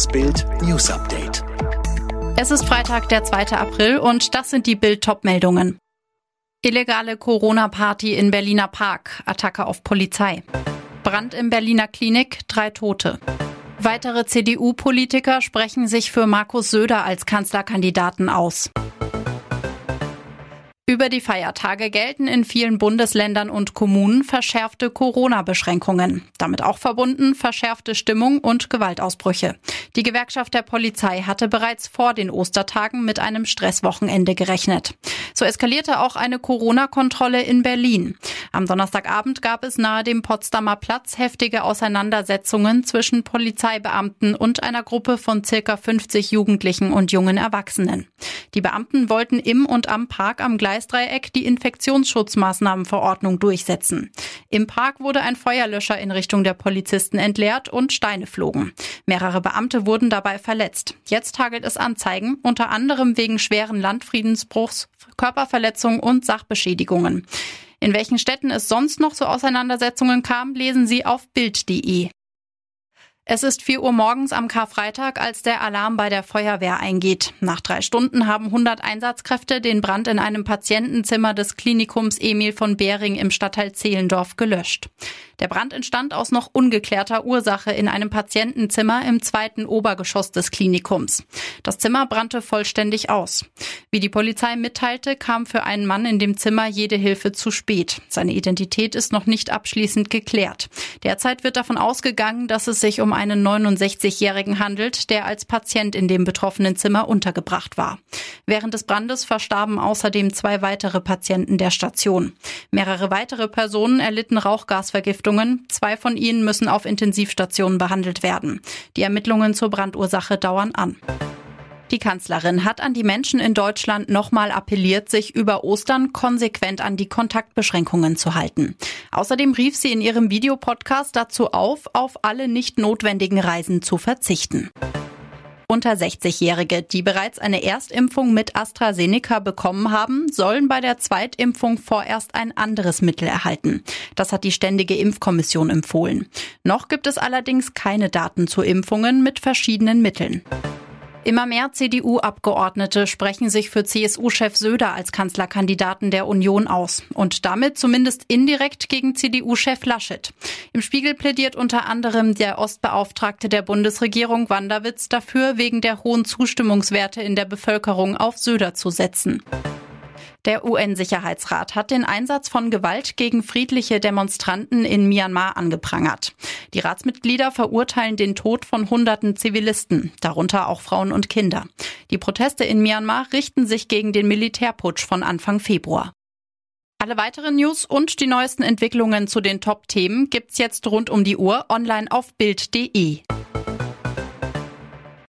Das Bild News Update. Es ist Freitag, der 2. April und das sind die Bild meldungen Illegale Corona-Party in Berliner Park, Attacke auf Polizei. Brand im Berliner Klinik, drei Tote. Weitere CDU-Politiker sprechen sich für Markus Söder als Kanzlerkandidaten aus. Über die Feiertage gelten in vielen Bundesländern und Kommunen verschärfte Corona-Beschränkungen. Damit auch verbunden verschärfte Stimmung und Gewaltausbrüche. Die Gewerkschaft der Polizei hatte bereits vor den Ostertagen mit einem Stresswochenende gerechnet. So eskalierte auch eine Corona-Kontrolle in Berlin. Am Donnerstagabend gab es nahe dem Potsdamer Platz heftige Auseinandersetzungen zwischen Polizeibeamten und einer Gruppe von circa 50 Jugendlichen und jungen Erwachsenen. Die Beamten wollten im und am Park am Gleisdreieck die Infektionsschutzmaßnahmenverordnung durchsetzen. Im Park wurde ein Feuerlöscher in Richtung der Polizisten entleert und Steine flogen. Mehrere Beamte wurden dabei verletzt. Jetzt hagelt es Anzeigen, unter anderem wegen schweren Landfriedensbruchs, Körperverletzungen und Sachbeschädigungen. In welchen Städten es sonst noch zu Auseinandersetzungen kam, lesen Sie auf Bild.de. Es ist 4 Uhr morgens am Karfreitag, als der Alarm bei der Feuerwehr eingeht. Nach drei Stunden haben 100 Einsatzkräfte den Brand in einem Patientenzimmer des Klinikums Emil von Behring im Stadtteil Zehlendorf gelöscht. Der Brand entstand aus noch ungeklärter Ursache in einem Patientenzimmer im zweiten Obergeschoss des Klinikums. Das Zimmer brannte vollständig aus. Wie die Polizei mitteilte, kam für einen Mann in dem Zimmer jede Hilfe zu spät. Seine Identität ist noch nicht abschließend geklärt. Derzeit wird davon ausgegangen, dass es sich um einen 69-Jährigen handelt, der als Patient in dem betroffenen Zimmer untergebracht war. Während des Brandes verstarben außerdem zwei weitere Patienten der Station. Mehrere weitere Personen erlitten Rauchgasvergiftung Vergiftungen. Zwei von ihnen müssen auf Intensivstationen behandelt werden. Die Ermittlungen zur Brandursache dauern an. Die Kanzlerin hat an die Menschen in Deutschland nochmal appelliert, sich über Ostern konsequent an die Kontaktbeschränkungen zu halten. Außerdem rief sie in ihrem Videopodcast dazu auf, auf alle nicht notwendigen Reisen zu verzichten unter 60-Jährige, die bereits eine Erstimpfung mit AstraZeneca bekommen haben, sollen bei der Zweitimpfung vorerst ein anderes Mittel erhalten. Das hat die Ständige Impfkommission empfohlen. Noch gibt es allerdings keine Daten zu Impfungen mit verschiedenen Mitteln. Immer mehr CDU-Abgeordnete sprechen sich für CSU-Chef Söder als Kanzlerkandidaten der Union aus und damit zumindest indirekt gegen CDU-Chef Laschet. Im Spiegel plädiert unter anderem der Ostbeauftragte der Bundesregierung Wanderwitz dafür, wegen der hohen Zustimmungswerte in der Bevölkerung auf Söder zu setzen. Der UN-Sicherheitsrat hat den Einsatz von Gewalt gegen friedliche Demonstranten in Myanmar angeprangert. Die Ratsmitglieder verurteilen den Tod von hunderten Zivilisten, darunter auch Frauen und Kinder. Die Proteste in Myanmar richten sich gegen den Militärputsch von Anfang Februar. Alle weiteren News und die neuesten Entwicklungen zu den Top-Themen gibt's jetzt rund um die Uhr online auf Bild.de.